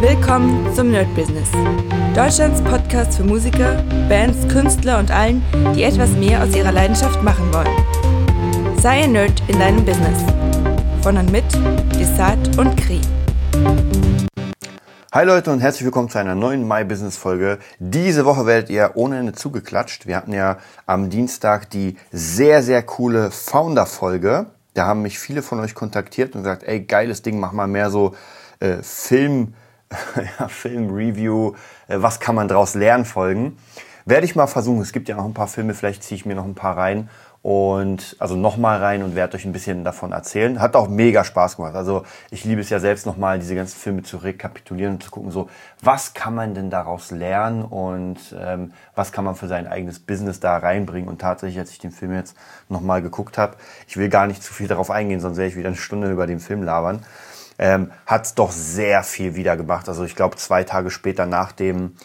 Willkommen zum Nerd Business. Deutschlands Podcast für Musiker, Bands, Künstler und allen, die etwas mehr aus ihrer Leidenschaft machen wollen. Sei ein Nerd in deinem Business. Von und mit Desart und Kri. Hi Leute und herzlich willkommen zu einer neuen My Business Folge. Diese Woche werdet ihr ohne Ende zugeklatscht. Wir hatten ja am Dienstag die sehr, sehr coole Founder Folge. Da haben mich viele von euch kontaktiert und gesagt, ey, geiles Ding, mach mal mehr so äh, Film, ja, Film-Review, äh, was kann man daraus lernen, Folgen. Werde ich mal versuchen. Es gibt ja noch ein paar Filme, vielleicht ziehe ich mir noch ein paar rein und also nochmal rein und werde euch ein bisschen davon erzählen. Hat auch mega Spaß gemacht. Also ich liebe es ja selbst nochmal, diese ganzen Filme zu rekapitulieren und zu gucken, so was kann man denn daraus lernen und ähm, was kann man für sein eigenes Business da reinbringen. Und tatsächlich, als ich den Film jetzt nochmal geguckt habe, ich will gar nicht zu viel darauf eingehen, sonst werde ich wieder eine Stunde über den Film labern ähm, hat doch sehr viel wieder gemacht. Also ich glaube, zwei Tage später nach dem,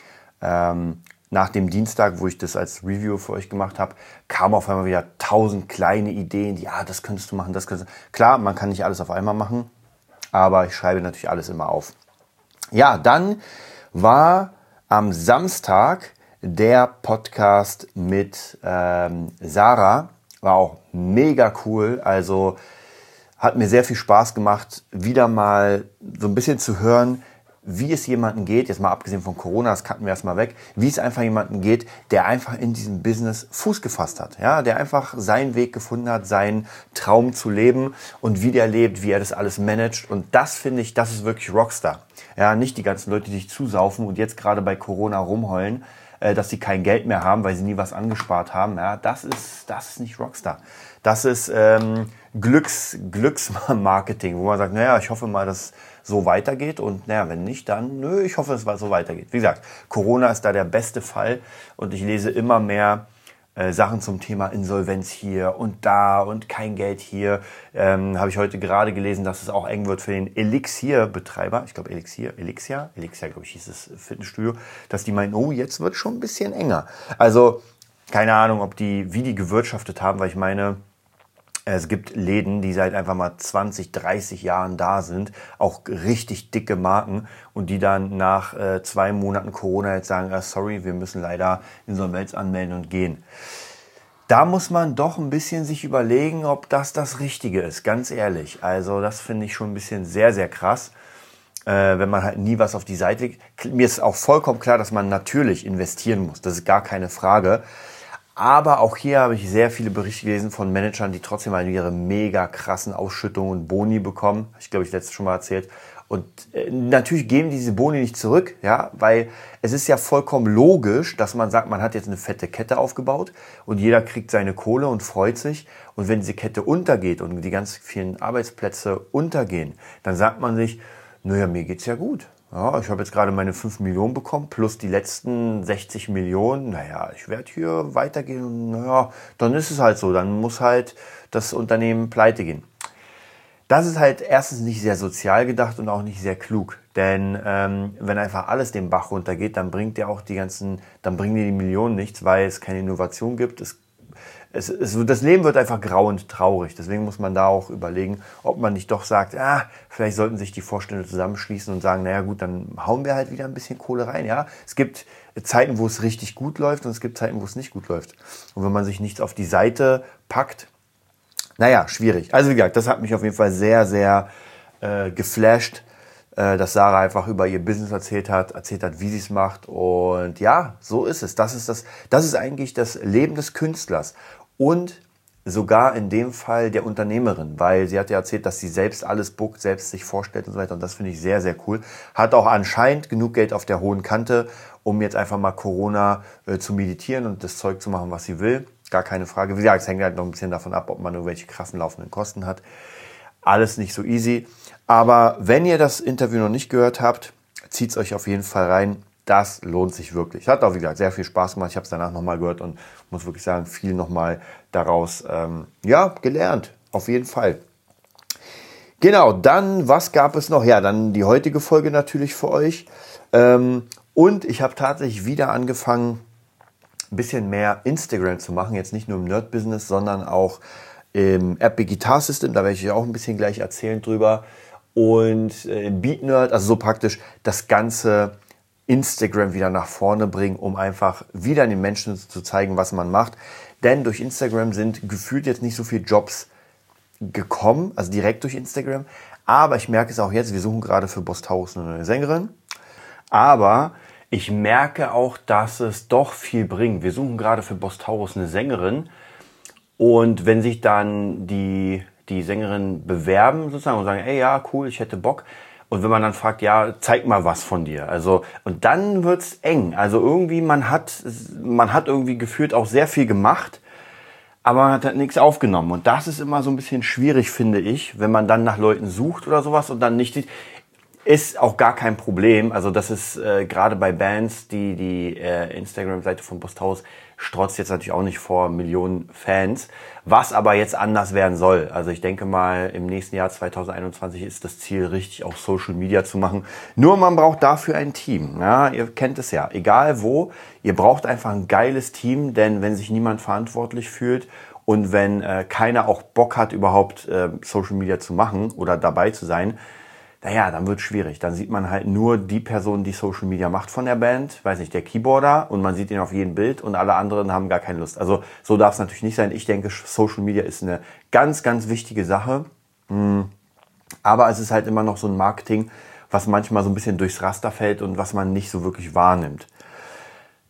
ähm, nach dem Dienstag, wo ich das als Review für euch gemacht habe, kamen auf einmal wieder tausend kleine Ideen, die, ah, das könntest du machen, das könntest du. Klar, man kann nicht alles auf einmal machen, aber ich schreibe natürlich alles immer auf. Ja, dann war am Samstag der Podcast mit ähm, Sarah. War auch mega cool. Also hat mir sehr viel Spaß gemacht, wieder mal so ein bisschen zu hören, wie es jemanden geht, jetzt mal abgesehen von Corona, das kannten wir erstmal weg, wie es einfach jemanden geht, der einfach in diesem Business Fuß gefasst hat, ja, der einfach seinen Weg gefunden hat, seinen Traum zu leben und wie der lebt, wie er das alles managt und das finde ich, das ist wirklich Rockstar. Ja, nicht die ganzen Leute, die sich zusaufen und jetzt gerade bei Corona rumheulen, äh, dass sie kein Geld mehr haben, weil sie nie was angespart haben, ja, das ist, das ist nicht Rockstar. Das ist, ähm, Glücks, Glücksmarketing, wo man sagt, naja, ich hoffe mal, dass es so weitergeht und naja, wenn nicht, dann nö, ich hoffe, dass es so weitergeht. Wie gesagt, Corona ist da der beste Fall und ich lese immer mehr äh, Sachen zum Thema Insolvenz hier und da und kein Geld hier. Ähm, Habe ich heute gerade gelesen, dass es auch eng wird für den Elixir-Betreiber. Ich glaube Elixir, Elixir, Elixir, glaube ich, hieß das Fitnessstudio, dass die meinen, oh, jetzt wird schon ein bisschen enger. Also keine Ahnung, ob die, wie die gewirtschaftet haben, weil ich meine, es gibt Läden, die seit einfach mal 20, 30 Jahren da sind, auch richtig dicke Marken und die dann nach äh, zwei Monaten Corona jetzt sagen, ah, sorry, wir müssen leider Insolvenz anmelden und gehen. Da muss man doch ein bisschen sich überlegen, ob das das Richtige ist, ganz ehrlich. Also das finde ich schon ein bisschen sehr, sehr krass, äh, wenn man halt nie was auf die Seite legt. Mir ist auch vollkommen klar, dass man natürlich investieren muss, das ist gar keine Frage. Aber auch hier habe ich sehr viele Berichte gelesen von Managern, die trotzdem mal ihre mega krassen Ausschüttungen und Boni bekommen. Ich glaube, ich letztes schon mal erzählt. Und äh, natürlich geben diese Boni nicht zurück, ja, weil es ist ja vollkommen logisch, dass man sagt, man hat jetzt eine fette Kette aufgebaut und jeder kriegt seine Kohle und freut sich. Und wenn diese Kette untergeht und die ganz vielen Arbeitsplätze untergehen, dann sagt man sich, naja, mir geht's ja gut. Ja, ich habe jetzt gerade meine 5 Millionen bekommen, plus die letzten 60 Millionen. Naja, ich werde hier weitergehen naja, dann ist es halt so. Dann muss halt das Unternehmen pleite gehen. Das ist halt erstens nicht sehr sozial gedacht und auch nicht sehr klug. Denn ähm, wenn einfach alles den Bach runtergeht, dann bringt ja auch die ganzen, dann bringen dir die Millionen nichts, weil es keine Innovation gibt, es es, es, das Leben wird einfach grau und traurig. Deswegen muss man da auch überlegen, ob man nicht doch sagt, ah, vielleicht sollten sich die Vorstände zusammenschließen und sagen, naja gut, dann hauen wir halt wieder ein bisschen Kohle rein. Ja, es gibt Zeiten, wo es richtig gut läuft und es gibt Zeiten, wo es nicht gut läuft. Und wenn man sich nichts auf die Seite packt, naja, schwierig. Also wie gesagt, das hat mich auf jeden Fall sehr, sehr äh, geflasht dass Sarah einfach über ihr Business erzählt hat, erzählt hat, wie sie es macht. Und ja, so ist es. Das ist das, das ist eigentlich das Leben des Künstlers und sogar in dem Fall der Unternehmerin, weil sie hat ja erzählt, dass sie selbst alles bookt, selbst sich vorstellt und so weiter. Und das finde ich sehr, sehr cool. Hat auch anscheinend genug Geld auf der hohen Kante, um jetzt einfach mal Corona äh, zu meditieren und das Zeug zu machen, was sie will. Gar keine Frage. Wie gesagt, es hängt halt noch ein bisschen davon ab, ob man irgendwelche krassen laufenden Kosten hat. Alles nicht so easy. Aber wenn ihr das Interview noch nicht gehört habt, zieht es euch auf jeden Fall rein das lohnt sich wirklich. Hat auch, wie gesagt, sehr viel Spaß gemacht. Ich habe es danach nochmal gehört und muss wirklich sagen, viel nochmal daraus ähm, ja, gelernt. Auf jeden Fall. Genau, dann, was gab es noch? Ja, dann die heutige Folge natürlich für euch. Ähm, und ich habe tatsächlich wieder angefangen, ein bisschen mehr Instagram zu machen. Jetzt nicht nur im Nerd-Business, sondern auch im Epic Guitar System. Da werde ich euch auch ein bisschen gleich erzählen drüber. und äh, Beat Nerd, also so praktisch das ganze Instagram wieder nach vorne bringen, um einfach wieder den Menschen zu zeigen, was man macht. Denn durch Instagram sind gefühlt jetzt nicht so viele Jobs gekommen, also direkt durch Instagram. Aber ich merke es auch jetzt, wir suchen gerade für Bostaurus eine neue Sängerin. Aber ich merke auch, dass es doch viel bringt. Wir suchen gerade für Bostaurus eine Sängerin. Und wenn sich dann die, die Sängerin bewerben sozusagen und sagen, ey ja, cool, ich hätte Bock. Und wenn man dann fragt, ja, zeig mal was von dir. Also, und dann wird's eng. Also irgendwie, man hat, man hat irgendwie gefühlt auch sehr viel gemacht, aber man hat halt nichts aufgenommen. Und das ist immer so ein bisschen schwierig, finde ich, wenn man dann nach Leuten sucht oder sowas und dann nicht, ist auch gar kein Problem. Also das ist äh, gerade bei Bands, die die äh, Instagram-Seite von Posthaus strotzt jetzt natürlich auch nicht vor Millionen Fans, was aber jetzt anders werden soll. Also ich denke mal, im nächsten Jahr 2021 ist das Ziel, richtig auch Social Media zu machen. Nur man braucht dafür ein Team. Ja, ihr kennt es ja. Egal wo, ihr braucht einfach ein geiles Team, denn wenn sich niemand verantwortlich fühlt und wenn äh, keiner auch Bock hat, überhaupt äh, Social Media zu machen oder dabei zu sein, naja, dann wird schwierig. Dann sieht man halt nur die Person, die Social Media macht von der Band, weiß nicht, der Keyboarder und man sieht ihn auf jedem Bild und alle anderen haben gar keine Lust. Also so darf es natürlich nicht sein. Ich denke, Social Media ist eine ganz, ganz wichtige Sache. Hm. Aber es ist halt immer noch so ein Marketing, was manchmal so ein bisschen durchs Raster fällt und was man nicht so wirklich wahrnimmt.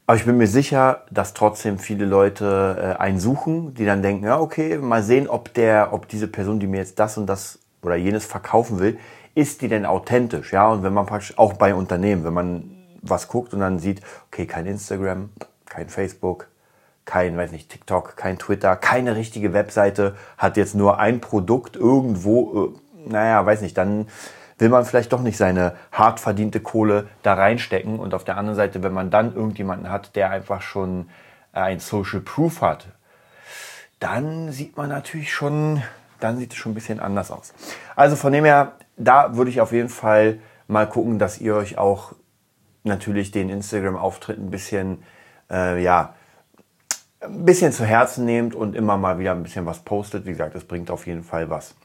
Aber ich bin mir sicher, dass trotzdem viele Leute äh, einen suchen, die dann denken, ja, okay, mal sehen, ob der, ob diese Person, die mir jetzt das und das oder jenes verkaufen will, ist die denn authentisch? Ja, und wenn man praktisch auch bei Unternehmen, wenn man was guckt und dann sieht, okay, kein Instagram, kein Facebook, kein, weiß nicht, TikTok, kein Twitter, keine richtige Webseite, hat jetzt nur ein Produkt irgendwo, äh, naja, weiß nicht, dann will man vielleicht doch nicht seine hart verdiente Kohle da reinstecken. Und auf der anderen Seite, wenn man dann irgendjemanden hat, der einfach schon ein Social Proof hat, dann sieht man natürlich schon, dann sieht es schon ein bisschen anders aus. Also von dem her, da würde ich auf jeden Fall mal gucken, dass ihr euch auch natürlich den Instagram-Auftritt ein bisschen, äh, ja, ein bisschen zu Herzen nehmt und immer mal wieder ein bisschen was postet. Wie gesagt, das bringt auf jeden Fall was.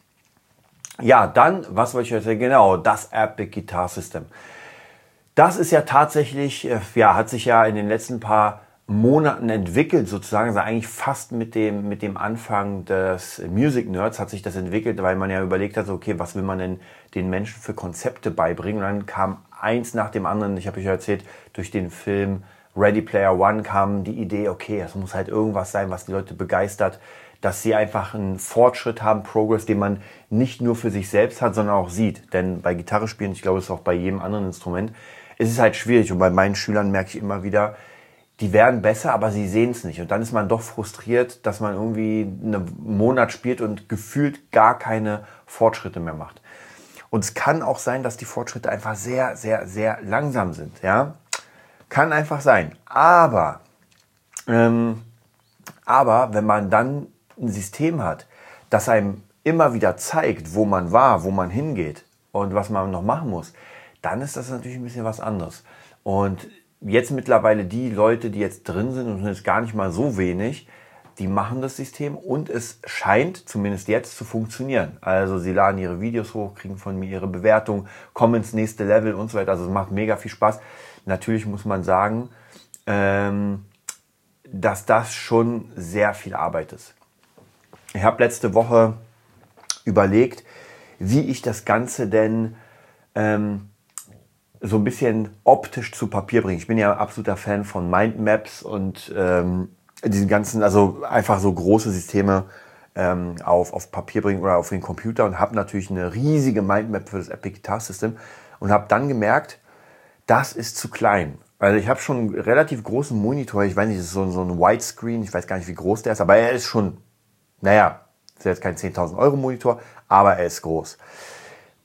Ja, dann, was wollte ich heute sagen? Genau, das Epic Guitar System. Das ist ja tatsächlich, äh, ja, hat sich ja in den letzten paar Monaten entwickelt, sozusagen, also eigentlich fast mit dem, mit dem Anfang des Music Nerds hat sich das entwickelt, weil man ja überlegt hat, okay, was will man denn den Menschen für Konzepte beibringen? Und dann kam eins nach dem anderen, ich habe euch erzählt, durch den Film Ready Player One kam die Idee, okay, es muss halt irgendwas sein, was die Leute begeistert, dass sie einfach einen Fortschritt haben, Progress, den man nicht nur für sich selbst hat, sondern auch sieht. Denn bei Gitarre spielen, ich glaube, es ist auch bei jedem anderen Instrument, es ist halt schwierig. Und bei meinen Schülern merke ich immer wieder, die werden besser, aber sie sehen es nicht. Und dann ist man doch frustriert, dass man irgendwie einen Monat spielt und gefühlt gar keine Fortschritte mehr macht. Und es kann auch sein, dass die Fortschritte einfach sehr, sehr, sehr langsam sind. Ja, kann einfach sein. Aber, ähm, aber wenn man dann ein System hat, das einem immer wieder zeigt, wo man war, wo man hingeht und was man noch machen muss, dann ist das natürlich ein bisschen was anderes. Und jetzt mittlerweile die Leute, die jetzt drin sind, und es ist gar nicht mal so wenig, die machen das System und es scheint zumindest jetzt zu funktionieren. Also sie laden ihre Videos hoch, kriegen von mir ihre Bewertung, kommen ins nächste Level und so weiter. Also es macht mega viel Spaß. Natürlich muss man sagen, ähm, dass das schon sehr viel Arbeit ist. Ich habe letzte Woche überlegt, wie ich das Ganze denn ähm, so ein bisschen optisch zu Papier bringen. Ich bin ja absoluter Fan von Mindmaps und ähm, diesen ganzen, also einfach so große Systeme ähm, auf, auf Papier bringen oder auf den Computer und habe natürlich eine riesige Mindmap für das Epic Guitar System und habe dann gemerkt, das ist zu klein. Also ich habe schon einen relativ großen Monitor, ich weiß nicht, das ist so, so ein Widescreen, ich weiß gar nicht, wie groß der ist, aber er ist schon, naja, ist jetzt kein 10.000 Euro Monitor, aber er ist groß.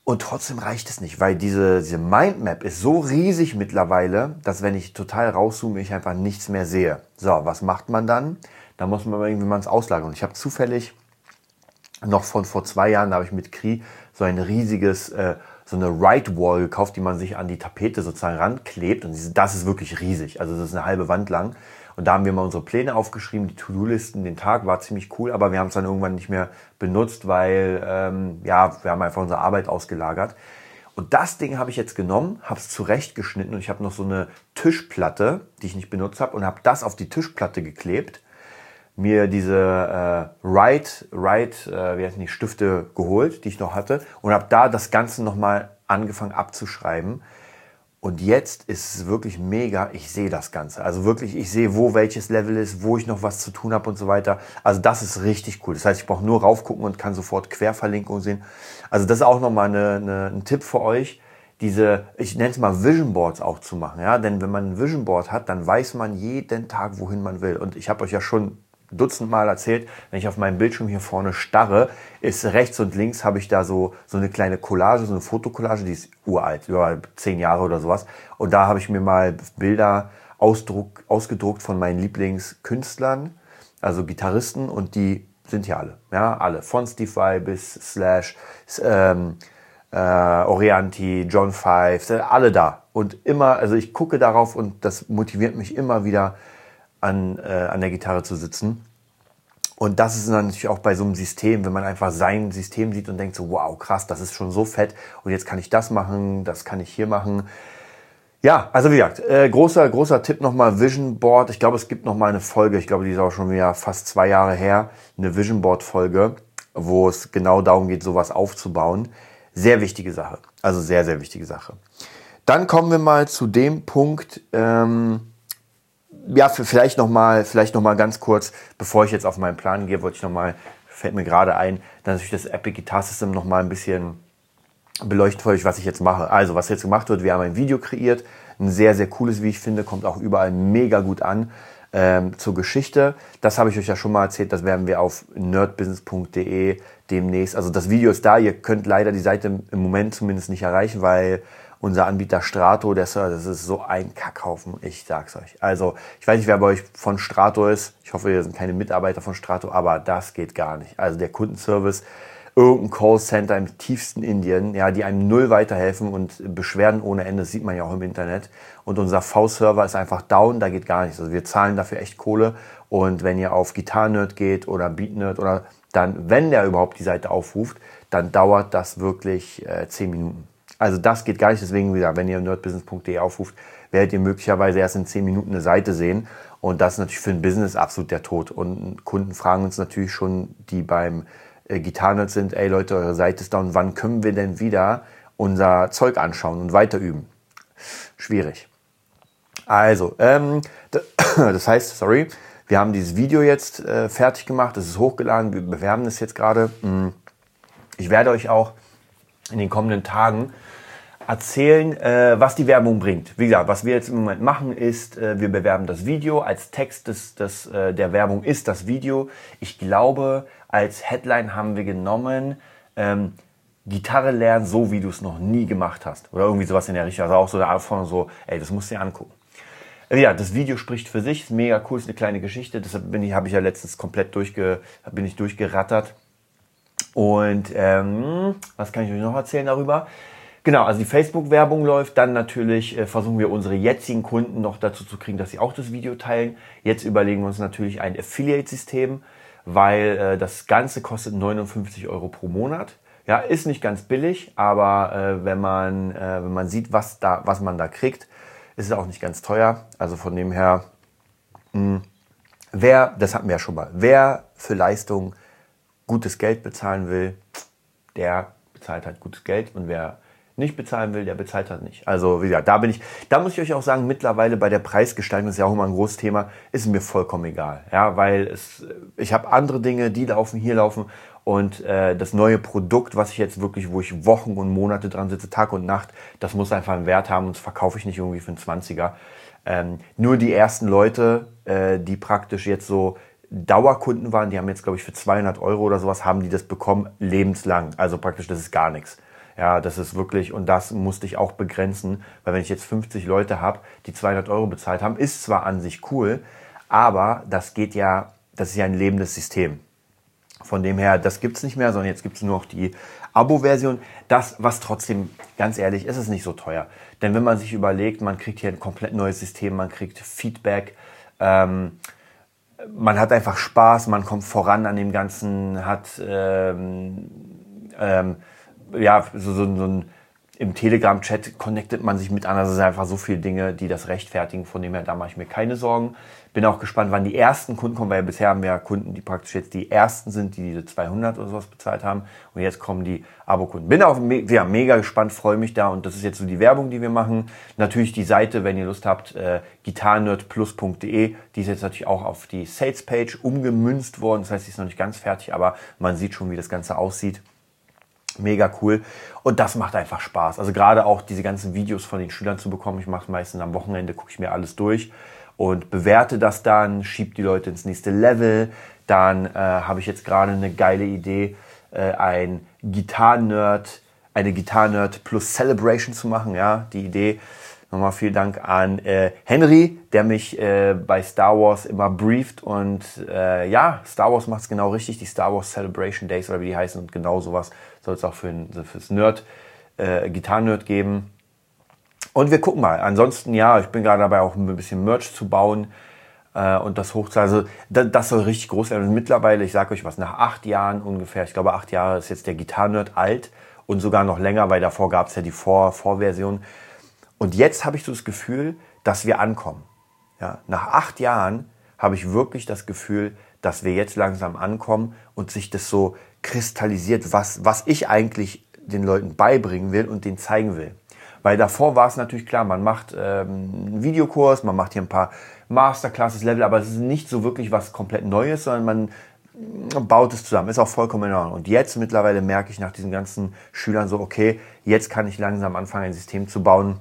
Und trotzdem reicht es nicht, weil diese, diese Mindmap ist so riesig mittlerweile, dass wenn ich total rauszoome, ich einfach nichts mehr sehe. So, was macht man dann? Da muss man irgendwie mal ins Auslagern. Und ich habe zufällig noch von vor zwei Jahren, da habe ich mit Kri so ein riesiges, äh, so eine Right Wall gekauft, die man sich an die Tapete sozusagen ranklebt. Und das ist wirklich riesig. Also das ist eine halbe Wand lang. Und da haben wir mal unsere Pläne aufgeschrieben, die To-Do-Listen, den Tag war ziemlich cool, aber wir haben es dann irgendwann nicht mehr benutzt, weil ähm, ja, wir haben einfach unsere Arbeit ausgelagert. Und das Ding habe ich jetzt genommen, habe es zurechtgeschnitten und ich habe noch so eine Tischplatte, die ich nicht benutzt habe, und habe das auf die Tischplatte geklebt mir diese äh, Write, Write, äh, wie heißt die Stifte geholt, die ich noch hatte und habe da das Ganze nochmal angefangen abzuschreiben. Und jetzt ist es wirklich mega, ich sehe das Ganze. Also wirklich, ich sehe, wo welches Level ist, wo ich noch was zu tun habe und so weiter. Also das ist richtig cool. Das heißt, ich brauche nur raufgucken und kann sofort Querverlinkungen sehen. Also das ist auch nochmal eine, eine, ein Tipp für euch, diese, ich nenne es mal Vision Boards auch zu machen. Ja? Denn wenn man ein Vision Board hat, dann weiß man jeden Tag, wohin man will. Und ich habe euch ja schon dutzendmal erzählt, wenn ich auf meinem Bildschirm hier vorne starre, ist rechts und links habe ich da so, so eine kleine Collage, so eine Fotokollage, die ist uralt, über zehn Jahre oder sowas. Und da habe ich mir mal Bilder ausdruck, ausgedruckt von meinen Lieblingskünstlern, also Gitarristen, und die sind hier alle. Ja, alle. Von Steve Vai bis Slash, ähm, äh, Orianti, John Five, alle da. Und immer, also ich gucke darauf und das motiviert mich immer wieder, an, äh, an der Gitarre zu sitzen. Und das ist dann natürlich auch bei so einem System, wenn man einfach sein System sieht und denkt so, wow, krass, das ist schon so fett und jetzt kann ich das machen, das kann ich hier machen. Ja, also wie gesagt, äh, großer, großer Tipp nochmal, Vision Board. Ich glaube, es gibt nochmal eine Folge, ich glaube, die ist auch schon wieder fast zwei Jahre her, eine Vision Board Folge, wo es genau darum geht, sowas aufzubauen. Sehr wichtige Sache. Also sehr, sehr wichtige Sache. Dann kommen wir mal zu dem Punkt, ähm, ja, vielleicht noch mal, vielleicht noch ganz kurz, bevor ich jetzt auf meinen Plan gehe, wollte ich noch mal, fällt mir gerade ein, dass ich das Epic Guitar System noch mal ein bisschen beleuchten für euch, was ich jetzt mache. Also, was jetzt gemacht wird, wir haben ein Video kreiert, ein sehr, sehr cooles, wie ich finde, kommt auch überall mega gut an. Ähm, zur Geschichte. Das habe ich euch ja schon mal erzählt, das werden wir auf nerdbusiness.de demnächst. Also das Video ist da, ihr könnt leider die Seite im Moment zumindest nicht erreichen, weil unser Anbieter Strato, Server, das ist so ein Kackhaufen, ich sag's euch. Also, ich weiß nicht, wer bei euch von Strato ist. Ich hoffe, ihr sind keine Mitarbeiter von Strato, aber das geht gar nicht. Also der Kundenservice, irgendein Callcenter im tiefsten Indien, ja, die einem null weiterhelfen und Beschwerden ohne Ende, das sieht man ja auch im Internet. Und unser V-Server ist einfach down, da geht gar nichts. Also wir zahlen dafür echt Kohle. Und wenn ihr auf Gitarrenerd geht oder Beatnerd oder dann, wenn der überhaupt die Seite aufruft, dann dauert das wirklich äh, 10 Minuten. Also das geht gar nicht. Deswegen wieder, wenn ihr nerdbusiness.de aufruft, werdet ihr möglicherweise erst in 10 Minuten eine Seite sehen. Und das ist natürlich für ein Business absolut der Tod. Und Kunden fragen uns natürlich schon, die beim äh, Gitarrenerd sind, ey Leute, eure Seite ist down. Wann können wir denn wieder unser Zeug anschauen und weiter üben? Schwierig. Also, ähm, das heißt, sorry, wir haben dieses Video jetzt äh, fertig gemacht, es ist hochgeladen, wir bewerben es jetzt gerade. Hm. Ich werde euch auch in den kommenden Tagen erzählen, äh, was die Werbung bringt. Wie gesagt, was wir jetzt im Moment machen, ist, äh, wir bewerben das Video. Als Text des, des, äh, der Werbung ist das Video. Ich glaube, als Headline haben wir genommen, ähm, Gitarre lernen, so wie du es noch nie gemacht hast. Oder irgendwie sowas in der Richtung. Also auch so eine Art so, ey, das musst du dir angucken. Ja, das Video spricht für sich, ist mega cool, ist eine kleine Geschichte. Deshalb bin ich, habe ich ja letztens komplett durchge, bin ich durchgerattert. Und ähm, was kann ich euch noch erzählen darüber? Genau, also die Facebook-Werbung läuft. Dann natürlich äh, versuchen wir unsere jetzigen Kunden noch dazu zu kriegen, dass sie auch das Video teilen. Jetzt überlegen wir uns natürlich ein Affiliate-System, weil äh, das Ganze kostet 59 Euro pro Monat. Ja, ist nicht ganz billig, aber äh, wenn man äh, wenn man sieht, was da was man da kriegt, ist es auch nicht ganz teuer. Also von dem her, mh, hm, wer, das hatten wir ja schon mal, wer für Leistung gutes Geld bezahlen will, der bezahlt halt gutes Geld und wer nicht bezahlen will, der bezahlt halt nicht. Also wie gesagt, da bin ich, da muss ich euch auch sagen, mittlerweile bei der Preisgestaltung, ist ja auch immer ein großes Thema, ist mir vollkommen egal. Ja, weil es, ich habe andere Dinge, die laufen, hier laufen und äh, das neue Produkt, was ich jetzt wirklich, wo ich Wochen und Monate dran sitze, Tag und Nacht, das muss einfach einen Wert haben und das verkaufe ich nicht irgendwie für einen 20er. Ähm, nur die ersten Leute, äh, die praktisch jetzt so Dauerkunden waren, die haben jetzt, glaube ich, für 200 Euro oder sowas, haben die das bekommen lebenslang. Also praktisch, das ist gar nichts. Ja, das ist wirklich, und das musste ich auch begrenzen, weil wenn ich jetzt 50 Leute habe, die 200 Euro bezahlt haben, ist zwar an sich cool, aber das geht ja, das ist ja ein lebendes System. Von dem her, das gibt es nicht mehr, sondern jetzt gibt es nur noch die Abo-Version. Das, was trotzdem, ganz ehrlich, ist es nicht so teuer. Denn wenn man sich überlegt, man kriegt hier ein komplett neues System, man kriegt Feedback, ähm, man hat einfach Spaß, man kommt voran an dem Ganzen, hat ähm, ähm, ja so, so, so ein im Telegram-Chat connectet man sich mit anderen. Das sind einfach so viele Dinge, die das rechtfertigen. Von dem her, da mache ich mir keine Sorgen. Bin auch gespannt, wann die ersten Kunden kommen, weil bisher haben wir ja Kunden, die praktisch jetzt die ersten sind, die diese 200 oder sowas bezahlt haben. Und jetzt kommen die Abo-Kunden. Bin auch ja, mega gespannt, freue mich da. Und das ist jetzt so die Werbung, die wir machen. Natürlich die Seite, wenn ihr Lust habt, äh, gitarnerdplus.de. Die ist jetzt natürlich auch auf die Sales-Page umgemünzt worden. Das heißt, sie ist noch nicht ganz fertig, aber man sieht schon, wie das Ganze aussieht. Mega cool. Und das macht einfach Spaß. Also gerade auch diese ganzen Videos von den Schülern zu bekommen. Ich mache meistens am Wochenende, gucke ich mir alles durch und bewerte das dann, schiebe die Leute ins nächste Level. Dann äh, habe ich jetzt gerade eine geile Idee, äh, ein Gitarren-Nerd, eine Gitarren-Nerd plus Celebration zu machen. Ja, die Idee. Nochmal vielen Dank an äh, Henry, der mich äh, bei Star Wars immer brieft. Und äh, ja, Star Wars macht es genau richtig. Die Star Wars Celebration Days oder wie die heißen. Und genau sowas soll es auch für fürs Nerd, äh, Gitarren-Nerd geben. Und wir gucken mal. Ansonsten, ja, ich bin gerade dabei, auch ein bisschen Merch zu bauen äh, und das hochzuladen. Also das, das soll richtig groß werden. Und mittlerweile, ich sage euch was, nach acht Jahren ungefähr, ich glaube acht Jahre ist jetzt der Gitarren-Nerd alt und sogar noch länger, weil davor gab es ja die Vor Vorversion. Und jetzt habe ich so das Gefühl, dass wir ankommen. Ja, nach acht Jahren habe ich wirklich das Gefühl, dass wir jetzt langsam ankommen und sich das so kristallisiert, was, was ich eigentlich den Leuten beibringen will und denen zeigen will. Weil davor war es natürlich klar, man macht ähm, einen Videokurs, man macht hier ein paar Masterclasses, Level, aber es ist nicht so wirklich was komplett Neues, sondern man baut es zusammen. Ist auch vollkommen in Ordnung. Und jetzt mittlerweile merke ich nach diesen ganzen Schülern so, okay, jetzt kann ich langsam anfangen, ein System zu bauen,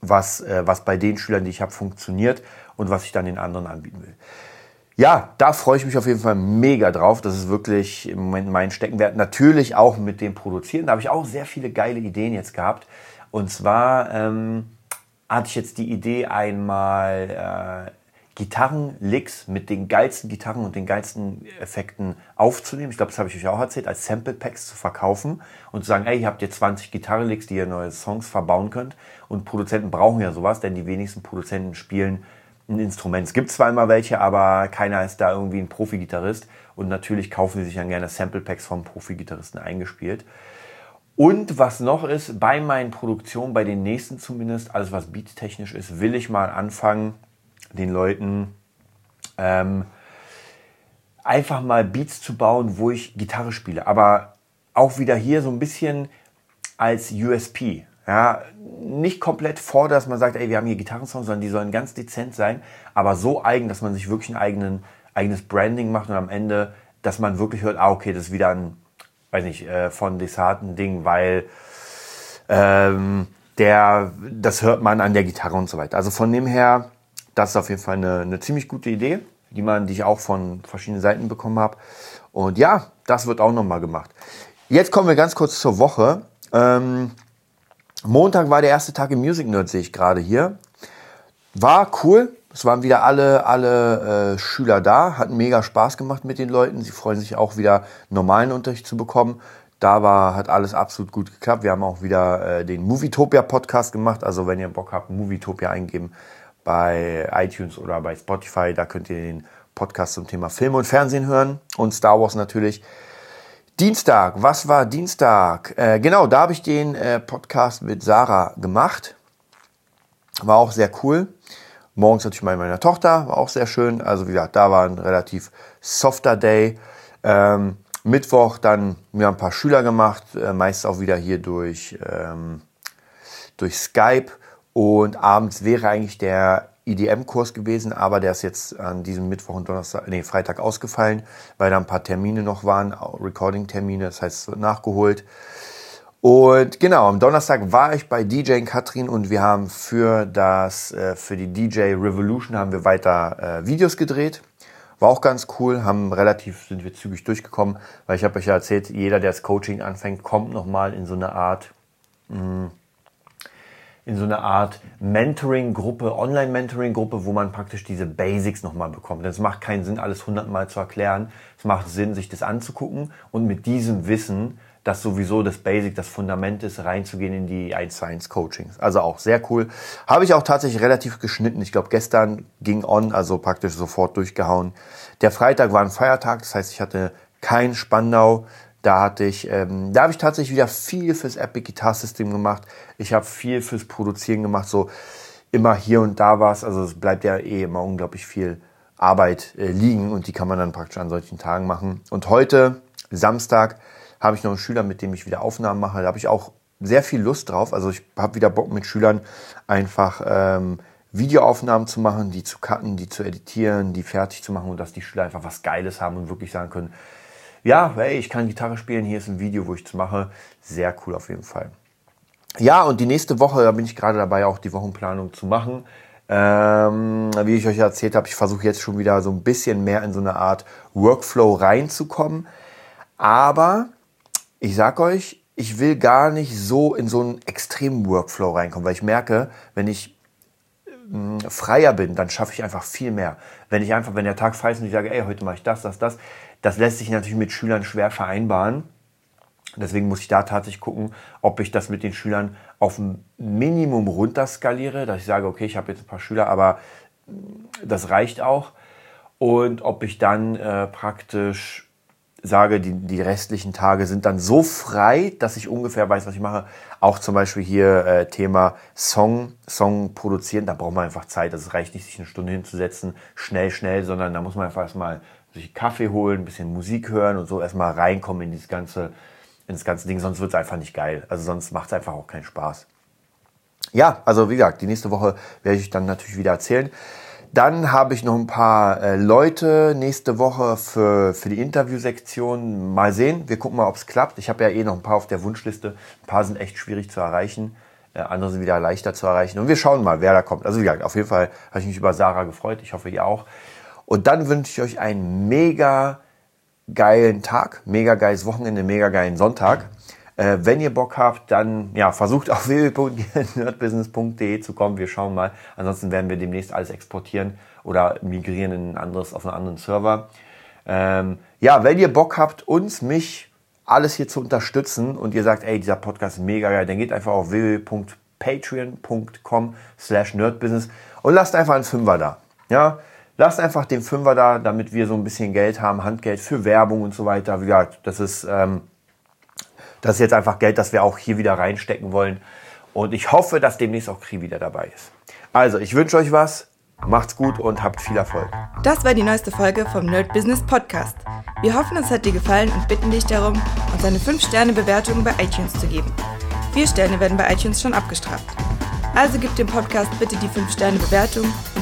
was, äh, was bei den Schülern, die ich habe, funktioniert und was ich dann den anderen anbieten will. Ja, da freue ich mich auf jeden Fall mega drauf. Das ist wirklich im Moment mein Steckenwert. Natürlich auch mit dem Produzieren. Da habe ich auch sehr viele geile Ideen jetzt gehabt. Und zwar ähm, hatte ich jetzt die Idee, einmal äh, Gitarrenlicks mit den geilsten Gitarren und den geilsten Effekten aufzunehmen. Ich glaube, das habe ich euch auch erzählt, als Sample Packs zu verkaufen und zu sagen, ey, ihr habt jetzt 20 Gitarrenlicks, die ihr neue Songs verbauen könnt. Und Produzenten brauchen ja sowas, denn die wenigsten Produzenten spielen ein Instrument. Es gibt zwar immer welche, aber keiner ist da irgendwie ein Profi-Gitarrist. Und natürlich kaufen sie sich dann gerne Sample Packs vom Profi-Gitarristen eingespielt. Und was noch ist, bei meinen Produktionen, bei den nächsten zumindest, alles was beattechnisch ist, will ich mal anfangen, den Leuten ähm, einfach mal Beats zu bauen, wo ich Gitarre spiele. Aber auch wieder hier so ein bisschen als USP. Ja, nicht komplett vor, dass man sagt, ey, wir haben hier Gitarrensongs, sondern die sollen ganz dezent sein, aber so eigen, dass man sich wirklich ein eigenen, eigenes Branding macht und am Ende, dass man wirklich hört, ah, okay, das ist wieder ein weiß nicht, äh, von Desarten Ding, weil ähm, der, das hört man an der Gitarre und so weiter. Also von dem her, das ist auf jeden Fall eine, eine ziemlich gute Idee, die man, die ich auch von verschiedenen Seiten bekommen habe. Und ja, das wird auch nochmal gemacht. Jetzt kommen wir ganz kurz zur Woche. Ähm, Montag war der erste Tag im Music Nerd, sehe ich gerade hier. War cool. Es waren wieder alle, alle äh, Schüler da, hat mega Spaß gemacht mit den Leuten. Sie freuen sich auch wieder normalen Unterricht zu bekommen. Da war, hat alles absolut gut geklappt. Wir haben auch wieder äh, den Movietopia Podcast gemacht. Also wenn ihr Bock habt, Movietopia eingeben bei iTunes oder bei Spotify, da könnt ihr den Podcast zum Thema Film und Fernsehen hören und Star Wars natürlich. Dienstag, was war Dienstag? Äh, genau, da habe ich den äh, Podcast mit Sarah gemacht. War auch sehr cool. Morgens natürlich mal meiner Tochter, war auch sehr schön. Also wie gesagt, da war ein relativ softer Day. Ähm, Mittwoch dann mir ein paar Schüler gemacht, äh, meist auch wieder hier durch, ähm, durch Skype. Und abends wäre eigentlich der IDM-Kurs gewesen, aber der ist jetzt an diesem Mittwoch und Donnerstag, nee, Freitag ausgefallen, weil da ein paar Termine noch waren, Recording-Termine, das heißt, es wird nachgeholt. Und genau, am Donnerstag war ich bei DJ Katrin und wir haben für das, äh, für die DJ Revolution haben wir weiter äh, Videos gedreht. War auch ganz cool, haben relativ, sind wir zügig durchgekommen, weil ich habe euch ja erzählt, jeder, der das Coaching anfängt, kommt nochmal in so eine Art, mh, hm, in so eine Art Mentoring-Gruppe, Online-Mentoring-Gruppe, wo man praktisch diese Basics nochmal bekommt. Denn es macht keinen Sinn, alles hundertmal zu erklären. Es macht Sinn, sich das anzugucken und mit diesem Wissen, das sowieso das Basic, das Fundament ist, reinzugehen in die 1 1 Coachings. Also auch sehr cool. Habe ich auch tatsächlich relativ geschnitten. Ich glaube, gestern ging on, also praktisch sofort durchgehauen. Der Freitag war ein Feiertag, das heißt, ich hatte kein Spandau. Da hatte ich, ähm, da habe ich tatsächlich wieder viel fürs Epic Guitar System gemacht. Ich habe viel fürs Produzieren gemacht, so immer hier und da was. Also es bleibt ja eh immer unglaublich viel Arbeit äh, liegen und die kann man dann praktisch an solchen Tagen machen. Und heute, Samstag, habe ich noch einen Schüler, mit dem ich wieder Aufnahmen mache. Da habe ich auch sehr viel Lust drauf. Also ich habe wieder Bock mit Schülern einfach ähm, Videoaufnahmen zu machen, die zu cutten, die zu editieren, die fertig zu machen und dass die Schüler einfach was Geiles haben und wirklich sagen können, ja, hey, ich kann Gitarre spielen, hier ist ein Video, wo ich es mache. Sehr cool auf jeden Fall. Ja, und die nächste Woche, da bin ich gerade dabei, auch die Wochenplanung zu machen. Ähm, wie ich euch erzählt habe, ich versuche jetzt schon wieder so ein bisschen mehr in so eine Art Workflow reinzukommen. Aber ich sag euch, ich will gar nicht so in so einen extremen Workflow reinkommen, weil ich merke, wenn ich mh, mm, freier bin, dann schaffe ich einfach viel mehr. Wenn ich einfach, wenn der Tag frei ist und ich sage, ey, heute mache ich das, das, das, das lässt sich natürlich mit Schülern schwer vereinbaren. Deswegen muss ich da tatsächlich gucken, ob ich das mit den Schülern auf ein Minimum runterskaliere, dass ich sage, okay, ich habe jetzt ein paar Schüler, aber das reicht auch. Und ob ich dann äh, praktisch sage, die, die restlichen Tage sind dann so frei, dass ich ungefähr weiß, was ich mache. Auch zum Beispiel hier äh, Thema Song, Song produzieren, da braucht man einfach Zeit. Das reicht nicht, sich eine Stunde hinzusetzen, schnell, schnell, sondern da muss man einfach erstmal sich Kaffee holen, ein bisschen Musik hören und so erstmal reinkommen in dieses ganze, in das ganze Ding, sonst wird es einfach nicht geil. Also sonst macht es einfach auch keinen Spaß. Ja, also wie gesagt, die nächste Woche werde ich dann natürlich wieder erzählen. Dann habe ich noch ein paar äh, Leute nächste Woche für, für die Interviewsektion. Mal sehen, wir gucken mal, ob es klappt. Ich habe ja eh noch ein paar auf der Wunschliste. Ein paar sind echt schwierig zu erreichen. Äh, andere sind wieder leichter zu erreichen. Und wir schauen mal, wer da kommt. Also wie gesagt, auf jeden Fall habe ich mich über Sarah gefreut. Ich hoffe, ihr auch. Und dann wünsche ich euch einen mega geilen Tag, mega geiles Wochenende, mega geilen Sonntag. Äh, wenn ihr Bock habt, dann ja, versucht auf www.nerdbusiness.de zu kommen. Wir schauen mal. Ansonsten werden wir demnächst alles exportieren oder migrieren in ein anderes, auf einen anderen Server. Ähm, ja, wenn ihr Bock habt, uns, mich, alles hier zu unterstützen und ihr sagt, ey, dieser Podcast ist mega geil, dann geht einfach auf www.patreon.com slash nerdbusiness und lasst einfach einen Fünfer da. Ja, Lasst einfach den Fünfer da, damit wir so ein bisschen Geld haben, Handgeld für Werbung und so weiter. Wie gesagt, das ist, ähm, das ist jetzt einfach Geld, das wir auch hier wieder reinstecken wollen. Und ich hoffe, dass demnächst auch Kri wieder dabei ist. Also, ich wünsche euch was. Macht's gut und habt viel Erfolg. Das war die neueste Folge vom Nerd Business Podcast. Wir hoffen, es hat dir gefallen und bitten dich darum, uns eine 5-Sterne-Bewertung bei iTunes zu geben. Vier Sterne werden bei iTunes schon abgestraft. Also gib dem Podcast bitte die 5-Sterne-Bewertung und